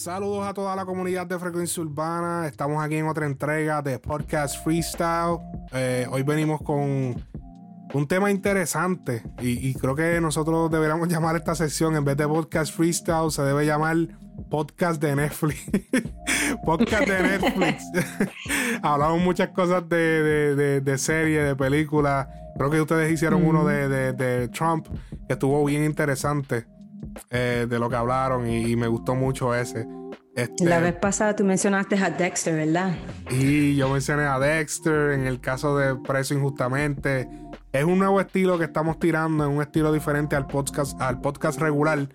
Saludos a toda la comunidad de Frecuencia Urbana. Estamos aquí en otra entrega de Podcast Freestyle. Eh, hoy venimos con un tema interesante y, creo que nosotros deberíamos llamar esta sección en vez de Podcast Freestyle, se debe llamar Podcast de Netflix. podcast de Netflix. Hablamos muchas cosas de, de, de, series, de películas. Creo que ustedes hicieron uno de, Trump que estuvo bien interesante. Eh, de lo que hablaron y, me gustó mucho ese. Este, la vez pasada tú mencionaste a Dexter, ¿verdad? Y yo mencioné a Dexter en el caso de Preso Injustamente. Es un nuevo estilo que estamos tirando, es un estilo diferente al podcast, al podcast regular.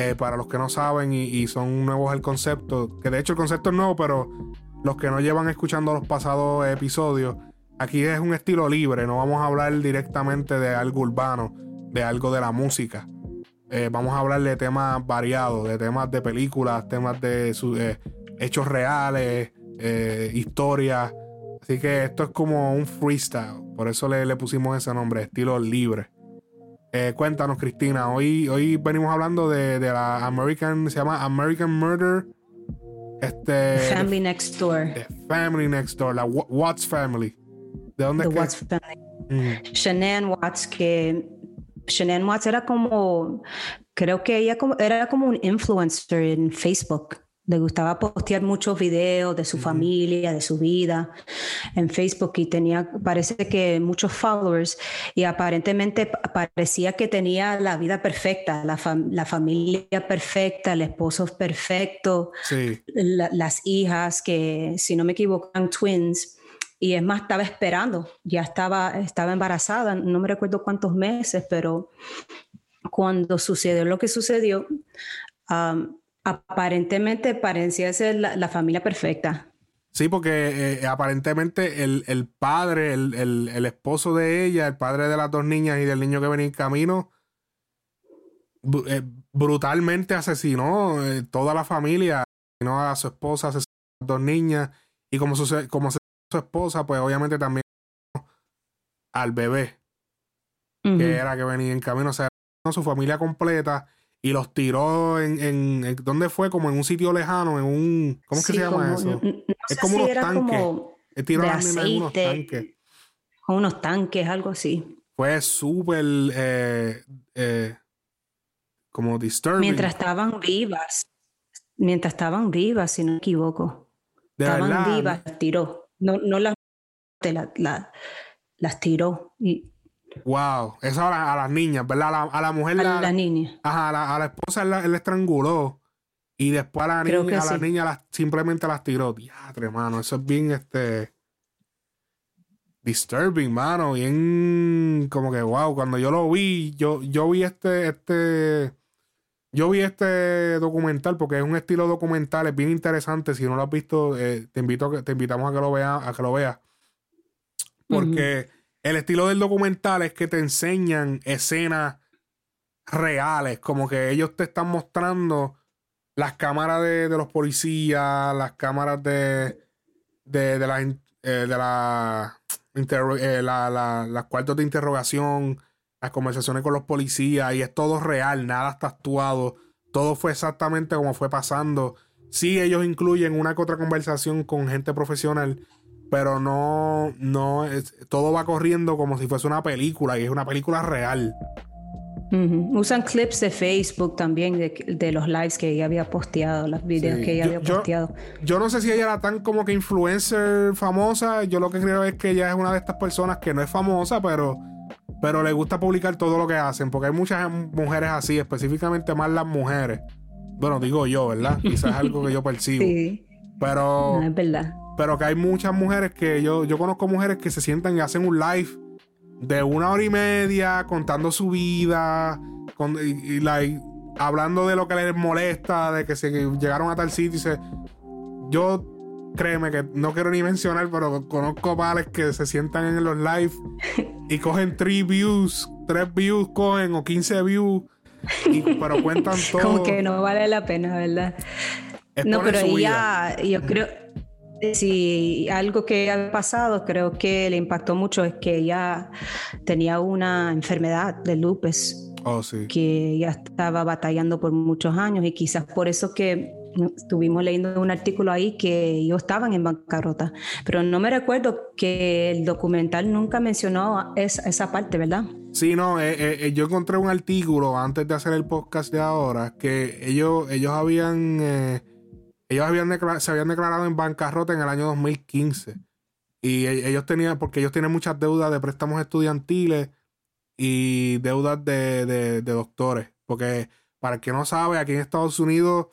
Eh, para los que no saben y, son nuevos el concepto, que de hecho el concepto es nuevo, pero los que no llevan escuchando los pasados episodios, aquí es un estilo libre, no vamos a hablar directamente de algo urbano, de algo de la música. Eh, vamos a hablar de temas variados, de temas de películas, temas de eh, hechos reales, eh, historias. Así que esto es como un freestyle. Por eso le, pusimos ese nombre, estilo libre. cuéntanos, Cristina. Hoy, hoy venimos hablando de, la American, se llama American Murder. Este, Family Next Door. Family Next Door, la Watts Family. ¿De dónde es Watts Family. Mm. Watts, que Shanann Watts era como, creo que ella como, era como un influencer en Facebook. Le gustaba postear muchos videos de su familia, de su vida en Facebook y tenía, parece que muchos followers y aparentemente parecía que tenía la vida perfecta, la, la familia perfecta, el esposo perfecto, las hijas que, si no me equivoco, eran twins y es más, estaba esperando, ya estaba, estaba embarazada, no me recuerdo cuántos meses, pero cuando sucedió lo que sucedió, aparentemente parecía ser la, familia perfecta. Sí, porque eh, aparentemente el, padre, el, esposo de ella, el padre de las dos niñas y del niño que venía en camino, eh, brutalmente asesinó eh, toda la familia, asesinó a su esposa, asesinó a las dos niñas, y como, sucede, como su esposa, pues obviamente también al bebé, que era que venía en camino, o sea, su familia completa y los tiró en, en, ¿dónde fue? Como en un sitio lejano, en un, ¿cómo es que se llama eso? es como unos tanques. Como tiró de aceite, unos tanques. Unos tanques, algo así. Fue súper, eh, eh, como disturbing. Mientras estaban vivas, mientras estaban vivas, si no me equivoco. estaban vivas, tiró. No, no las, la, las tiró. Y, wow, eso a, las niñas, ¿verdad? A la, mujer. A la, niña. Ajá, a la, esposa él, estranguló. Y después a la niña, a la niña las, simplemente las tiró. Diatre, mano. Eso es bien este. Disturbing, mano. Bien. Como que wow. Cuando yo lo vi, yo, yo vi este. este yo vi este documental porque es un estilo documental, es bien interesante. Si no lo has visto, eh, te invito te invitamos a que lo veas, a que lo veas. Porque el estilo del documental es que te enseñan escenas reales, como que ellos te están mostrando las cámaras de, los policías, las cámaras de, de, de, la, eh, de la, eh, la, las cuartos de interrogación, las conversaciones con los policías y es todo real, nada está actuado, todo fue exactamente como fue pasando. Sí, ellos incluyen una que otra conversación con gente profesional, pero no, no, todo va corriendo como si fuese una película y es una película real. Usan clips de Facebook también de, los lives que ella había posteado, los videos que ella había posteado. Yo, no sé si ella era tan como que influencer famosa. Yo lo que creo es que ella es una de estas personas que no es famosa, pero pero le gusta publicar todo lo que hacen, porque hay muchas mujeres así, específicamente más las mujeres. Bueno, digo yo, ¿verdad? Quizás es algo que yo percibo. Sí. Pero. es verdad. Pero que hay muchas mujeres que yo, yo conozco mujeres que se sientan y hacen un live de una hora y media contando su vida con, y, hablando de lo que les molesta, de que se llegaron a tal sitio y se. Yo créeme que no quiero ni mencionar, pero conozco vales que se sientan en los live y cogen 3 views, 3 views cogen o 15 views, pero cuentan todo. Como que no vale la pena, ¿verdad? no, pero ella, yo creo, si algo que ha pasado, creo que le impactó mucho es que ella tenía una enfermedad de lupus. Oh, sí. Que ya estaba batallando por muchos años y quizás por eso que estuvimos leyendo un artículo ahí que ellos estaban en bancarrota, pero no me recuerdo que el documental nunca mencionó esa, parte, ¿verdad? Sí, no, eh, eh, yo encontré un artículo antes de hacer el podcast de ahora que ellos, ellos habían, ellos habían se habían declarado en bancarrota en el año 2015 y e, ellos tenían, porque ellos tienen muchas deudas de préstamos estudiantiles y deudas de, de, de doctores, porque para el que no sabe, aquí en Estados Unidos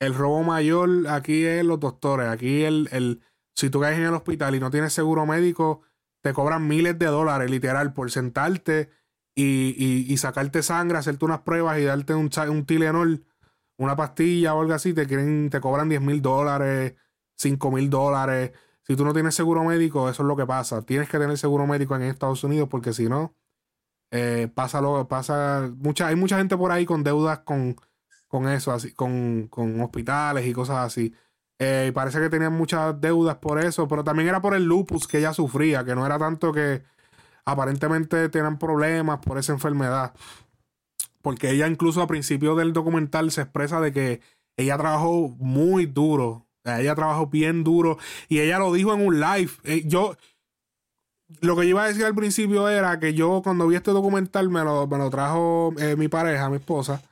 el robo mayor aquí es los doctores. Aquí el, el, si tú caes en el hospital y no tienes seguro médico, te cobran miles de dólares, literal, por sentarte y, sacarte sangre, hacerte unas pruebas y darte un, un una pastilla o algo así, te quieren, te cobran 10 mil dólares, 5 mil dólares. Si tú no tienes seguro médico, eso es lo que pasa. Tienes que tener seguro médico en Estados Unidos porque si no, eh, pasa lo pasa. Mucha, hay mucha gente por ahí con deudas con, con eso, así, con, con hospitales y cosas así. Eh, y parece que tenía muchas deudas por eso, pero también era por el lupus que ella sufría, que no era tanto que aparentemente tenían problemas por esa enfermedad. Porque ella incluso a principio del documental se expresa de que ella trabajó muy duro. Ella trabajó bien duro. Y ella lo dijo en un live. Eh, yo, lo que yo iba a decir al principio era que yo cuando vi este documental me lo, me lo trajo eh, mi pareja, mi esposa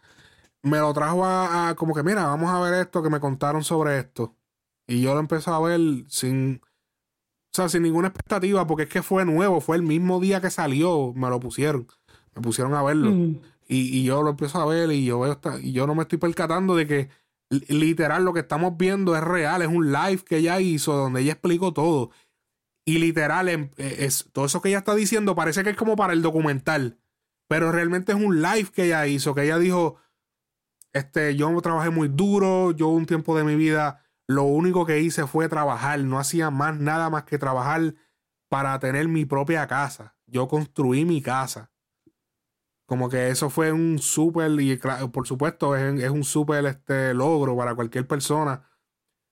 me lo trajo a, como que, mira, vamos a ver esto que me contaron sobre esto. Y yo lo empecé a ver sin, o sea, sin ninguna expectativa, porque es que fue nuevo, fue el mismo día que salió, me lo pusieron, me pusieron a verlo. Mm. Y, yo lo empiezo a ver y yo veo y yo no me estoy percatando de que literal lo que estamos viendo es real, es un live que ella hizo donde ella explicó todo. Y literal, em, e, es, todo eso que ella está diciendo parece que es como para el documental, pero realmente es un live que ella hizo, que ella dijo, este, yo trabajé muy duro, yo un tiempo de mi vida lo único que hice fue trabajar, no hacía más nada más que trabajar para tener mi propia casa. Yo construí mi casa. Como que eso fue un súper, y por supuesto es, un súper este, logro para cualquier persona.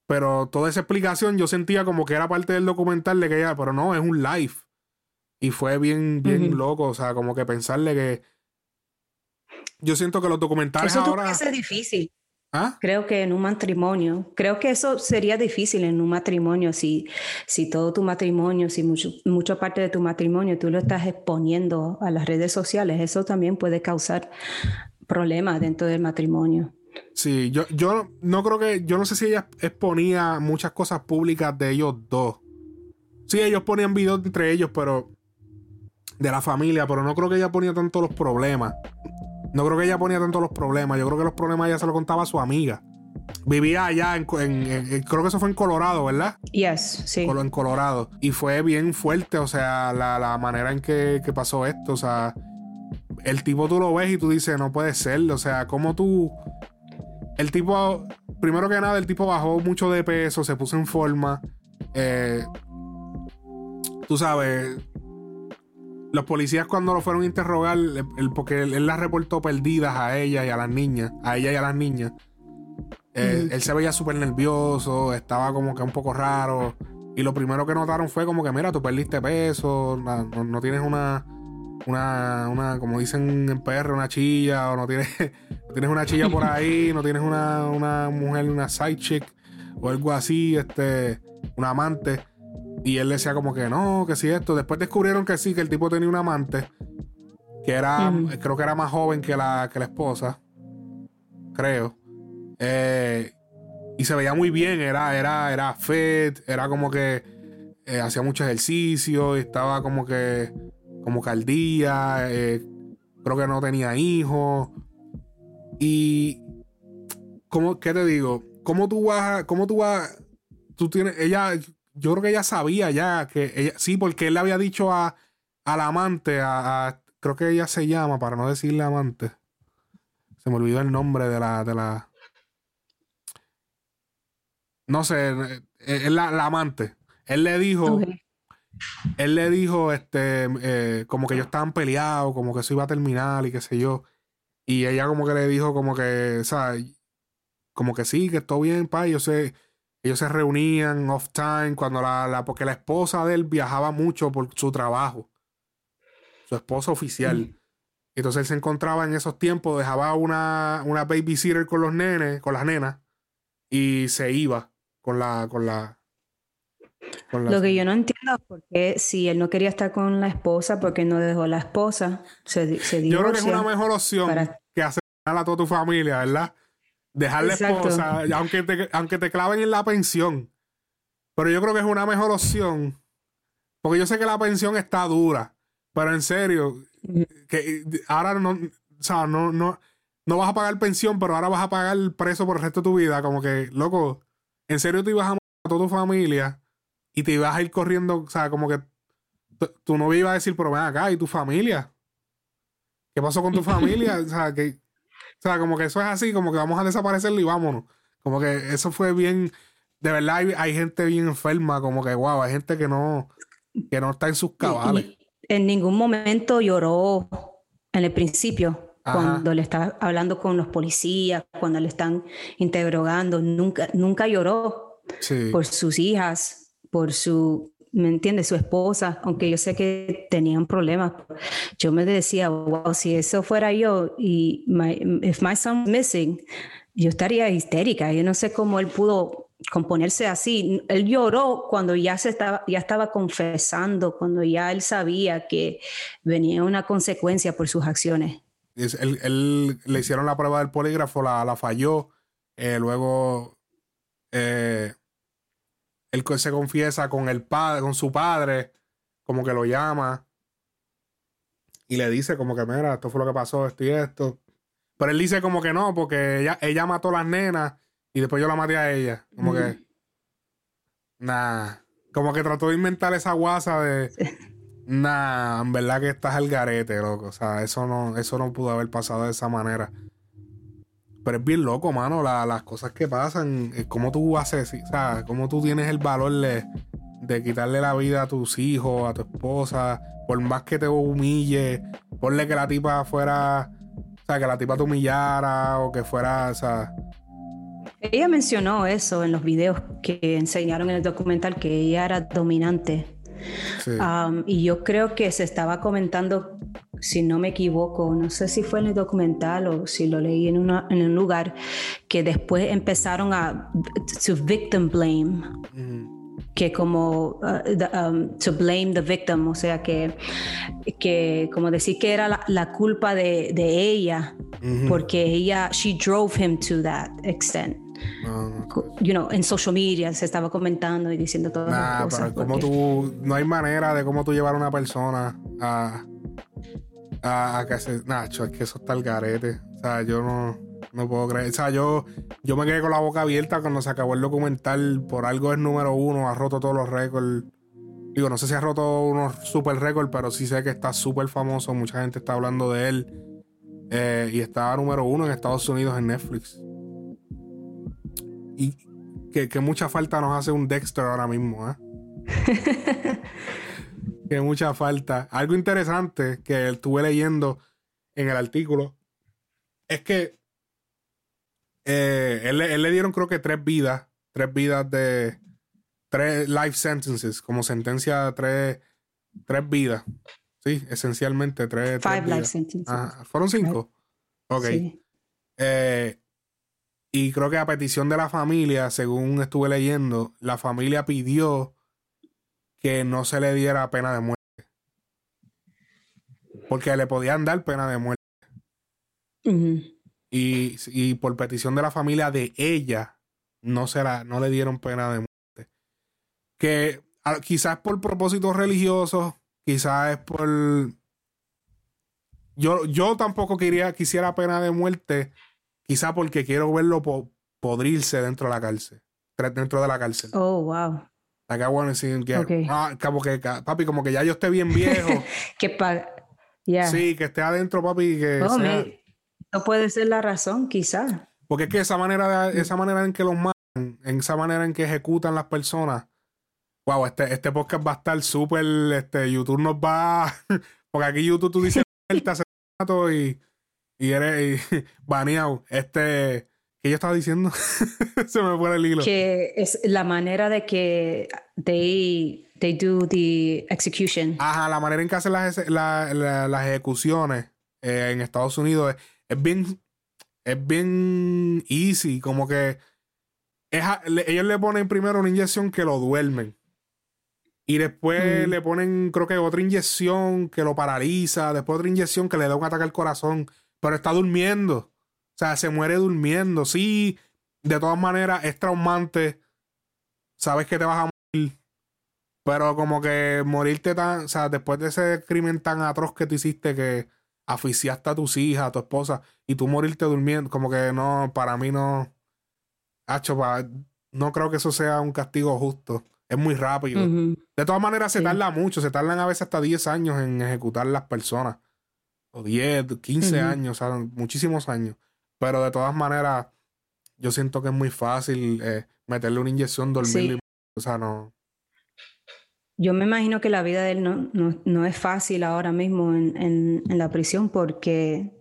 Pero toda esa explicación yo sentía como que era parte del documental de que ella, pero no, es un live. Y fue bien, bien loco, o sea, como que pensarle que yo siento que los documentales eso ahora... Eso difícil. ¿Ah? Creo que en un matrimonio, creo que eso sería difícil en un matrimonio si, si todo tu matrimonio, si mucho, mucha parte de tu matrimonio tú lo estás exponiendo a las redes sociales, eso también puede causar problemas dentro del matrimonio. Sí, yo, yo no creo que, yo no sé si ella exponía muchas cosas públicas de ellos dos. Sí, ellos ponían videos entre ellos, pero de la familia, pero no creo que ella ponía tanto los problemas. No creo que ella ponía tanto los problemas. Yo creo que los problemas ella se lo contaba a su amiga. Vivía allá en, creo que eso fue en Colorado, ¿verdad? Yes, sí. En Colorado. Y fue bien fuerte, o sea, la, manera en que, pasó esto. O sea, el tipo tú lo ves y tú dices, no puede ser. O sea, como tú. El tipo, primero que nada, el tipo bajó mucho de peso, se puso en forma. Eh, tú sabes, los policías cuando lo fueron a interrogar, el, porque él, las reportó perdidas a ella y a las niñas, a ella y a las niñas. Eh, él se veía súper nervioso, estaba como que un poco raro. Y lo primero que notaron fue como que, mira, tú perdiste peso, no, tienes una, una, una, como dicen en PR, una chilla, o no tienes, tienes una chilla por ahí, no tienes una, una mujer, una side chick, o algo así, este, un amante. Y él decía como que no, que sí esto. Después descubrieron que sí, que el tipo tenía un amante. Que era, creo que era más joven que la, que la esposa. Creo. Eh, y se veía muy bien, era, era, era fit, era como que eh, hacía mucho ejercicio, estaba como que, como que al día, eh, creo que no tenía hijos. Y, ¿cómo, ¿qué te digo? ¿Cómo tú vas, cómo tú vas, tú tienes, ella, yo creo que ella sabía ya que ella, sí, porque él le había dicho a, al amante, a, creo que ella se llama, para no decirle amante. Se me olvidó el nombre de la, de la. No sé, eh, es la, amante. Él le dijo. Él le dijo, este, eh, como que ellos estaban peleados, como que eso iba a terminar y qué sé yo. Y ella como que le dijo como que, o sea, como que sí, que todo bien, pa, yo sé, ellos se reunían off time cuando la, porque la esposa de él viajaba mucho por su trabajo. Su esposa oficial. Entonces él se encontraba en esos tiempos, dejaba una, una babysitter con los nenes, con las nenas. y se iba con la, con la, Lo que yo no entiendo es por qué si él no quería estar con la esposa, ¿por qué no dejó la esposa? Se, se yo creo que es una mejor opción que hacer a toda tu familia, ¿verdad? Dejar la esposa, aunque te, aunque te claven en la pensión. Pero yo creo que es una mejor opción. Porque yo sé que la pensión está dura. Pero en serio, que ahora no, o sea, no, no, no vas a pagar pensión, pero ahora vas a pagar el preso por el resto de tu vida. Como que, loco, en serio te ibas a matar a toda tu familia y te ibas a ir corriendo, o sea, como que tu novia iba a decir, pero ven acá, ¿y tu familia? ¿Qué pasó con tu familia? O sea, que, o sea, como que eso es así, como que vamos a desaparecerlo y vámonos. Como que eso fue bien, de verdad hay, gente bien enferma, como que, wow, hay gente que no, que no está en sus cabales. en ningún momento lloró en el principio cuando le está hablando con los policías, cuando le están interrogando, nunca, nunca lloró por sus hijas, por su, ¿me entiendes? Su esposa, aunque yo sé que tenían problemas. Yo me decía, wow, si eso fuera yo y my, if my son missing, yo estaría histérica. Yo no sé cómo él pudo componerse así. Él lloró cuando ya se estaba, ya estaba confesando, cuando ya él sabía que venía una consecuencia por sus acciones. Él, le hicieron la prueba del polígrafo, la, falló. Eh, luego eh, él se confiesa con el padre, con su padre, como que lo llama y le dice como que mira, esto fue lo que pasó, esto y esto. Pero él dice como que no, porque ella, ella mató a las nenas y después yo la maté a ella. Como que. Nah. Como que trató de inventar esa guasa de. Nah, en verdad que estás al garete, loco. O sea, eso no, eso no pudo haber pasado de esa manera. Pero es bien loco, mano, las cosas que pasan. Cómo tú haces, o sea, cómo tú tienes el valor de, de quitarle la vida a tus hijos, a tu esposa. Por más que te humille, ponle que la tipa fuera. O sea, que la tipa te humillara o que fuera, o sea. Ella mencionó eso en los videos que enseñaron en el documental, que ella era dominante y yo creo que se estaba comentando, si no me equivoco, no sé si fue en el documental o si lo leí en, una, en un lugar, que después empezaron a to victim blame. que como uh, um, to blame the victim, o sea que, que como decir que era la, culpa de, de ella, porque ella, she drove him to that extent. No, you know, en social media se estaba comentando y diciendo todas las cosas. Pero como tú, no hay manera de cómo tú llevar a una persona a, a, que se. Nacho, es que eso está el garete. O sea, yo no, no puedo creer. O sea, yo, yo me quedé con la boca abierta cuando se acabó el documental. Por algo es número uno, ha roto todos los récords. Digo, no sé si ha roto unos super récords, pero sí sé que está súper famoso. Mucha gente está hablando de él. Eh, y está número uno en Estados Unidos en Netflix. Y que, mucha falta nos hace un Dexter ahora mismo, ¿eh? que mucha falta. Algo interesante que estuve leyendo en el artículo es que eh, él, le dieron creo que tres vidas, tres vidas de tres life sentences, como sentencia tres, tres vidas. Sí, esencialmente tres. Five life sentences. ¿Fueron cinco? Ok. Eh, y creo que a petición de la familia, según estuve leyendo, la familia pidió que no se le diera pena de muerte. Porque le podían dar pena de muerte. y, por petición de la familia de ella, no, se la, no le dieron pena de muerte. Que quizás por propósitos religiosos, quizás es por... Yo, yo tampoco quería, quisiera pena de muerte Quizá porque quiero verlo podrirse dentro de la cárcel. Dentro de la cárcel. Oh, wow. Acá bueno decir que, ah, como que, papi, como que ya yo esté bien viejo. que pa Sí, que esté adentro, papi, que oh, No puede ser la razón, quizá. Porque es que esa manera, de, esa manera en que los matan, en esa manera en que ejecutan las personas, wow, este, este podcast va a estar súper, este, YouTube nos va, porque aquí YouTube tú dices el asesinato y y eres baneado. Este, ¿qué yo estaba diciendo? Se me fue el hilo. Que es la manera de que they, they do the execution. Ajá, la manera en que hacen las, las ejecuciones eh, en Estados Unidos es, bien, es bien easy, como que ellos le ponen primero una inyección que lo duermen. Y después mm. le ponen, creo que otra inyección que lo paraliza. Después otra inyección que le da un ataque al corazón. Pero está durmiendo. O sea, se muere durmiendo. Sí, de todas maneras es traumante. Sabes que te vas a morir. Pero como que morirte tan, o sea, después de ese crimen tan atroz que tú hiciste que asfixiaste a tus hijas, a tu esposa, y tú morirte durmiendo, como que no, para mí no, hacho, no creo que eso sea un castigo justo. Es muy rápido. De todas maneras, se tarda mucho, se tardan a veces hasta 10 años en ejecutar las personas. O 10, 15 años, o sea, muchísimos años. Pero de todas maneras, yo siento que es muy fácil eh, meterle una inyección, dormirlo. O sea, no. Yo me imagino que la vida de él no, no, es fácil ahora mismo en, en, la prisión porque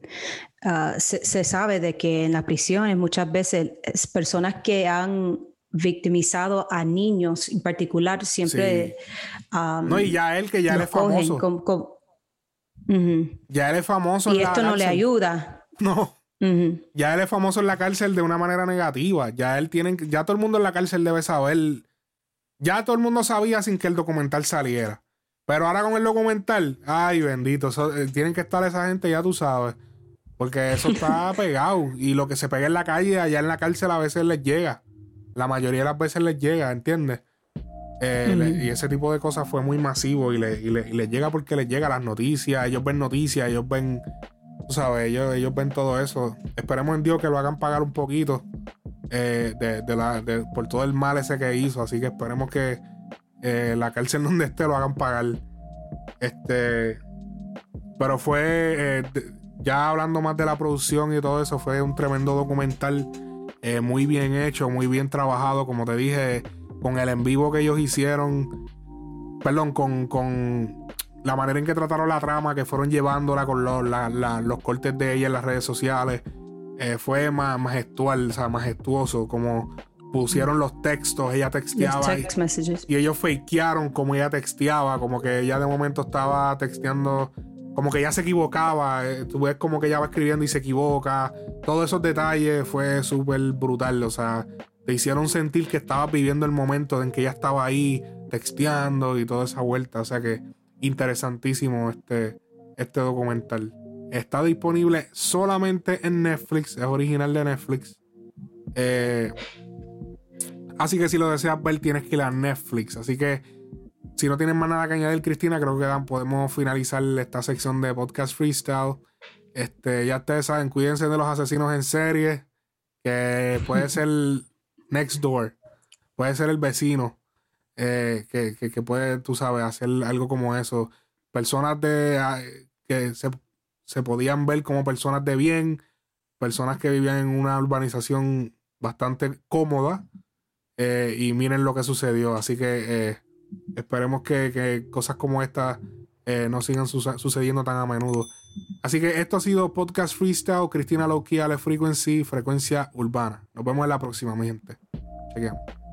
ah, se, sabe de que en las prisiones muchas veces personas que han victimizado a niños en particular siempre... no, y ya él que ya él es famoso. Ya él es famoso. Y esto no le ayuda. No. Ya él es famoso en la cárcel de una manera negativa. Ya él ya todo el mundo en la cárcel debe saber ya todo el mundo sabía sin que el documental saliera. Pero ahora con el documental, ay bendito, eh, tienen que estar esa gente, ya tú sabes. Porque eso está pegado. Y lo que se pega en la calle, allá en la cárcel a veces les llega. La mayoría de las veces les llega, ¿entiendes? Eh, y ese tipo de cosas fue muy masivo y les le, llega porque les llega las noticias, ellos ven noticias, ellos ven, tú sabes, ellos, ellos ven todo eso. Esperemos en Dios que lo hagan pagar un poquito eh, de, la, por todo el mal ese que hizo. Así que esperemos que eh, la cárcel donde esté lo hagan pagar. Este. Pero fue. Eh, ya hablando más de la producción y todo eso, fue un tremendo documental. muy bien hecho, muy bien trabajado. Como te dije, con el en vivo que ellos hicieron. Perdón, con, con la manera en que trataron la trama, que fueron llevándola con los, los cortes de ella en las redes sociales. Eh, fue majestual, o sea, majestuoso, como pusieron los textos, ella texteaba y, y, ellos fakearon como ella texteaba, como que ella de momento estaba texteando, como que ella se equivocaba, eh, tú ves como que ella va escribiendo y se equivoca, todos esos detalles fue súper brutal, o sea, te hicieron sentir que estabas viviendo el momento en que ella estaba ahí texteando y toda esa vuelta, o sea que interesantísimo este, este documental. Está disponible solamente en Netflix. Es original de Netflix. Eh, así que si lo deseas ver, tienes que ir a Netflix. Así que si no tienes más nada que añadir, Cristina, creo que podemos finalizar esta sección de podcast freestyle. Este, ya ustedes saben, cuídense de los asesinos en serie. Que puede ser next door. Puede ser el vecino. Eh, que, que, puede, tú sabes, hacer algo como eso. Personas de ah, que se se podían ver como personas de bien, personas que vivían en una urbanización bastante cómoda. Eh, y miren lo que sucedió. Así que eh, esperemos que, cosas como esta eh, no sigan sucediendo tan a menudo. Así que esto ha sido Podcast Freestyle, Cristina Loki, Ale Frequency, Frecuencia Urbana. Nos vemos en la próxima, mi gente. Chequeamos.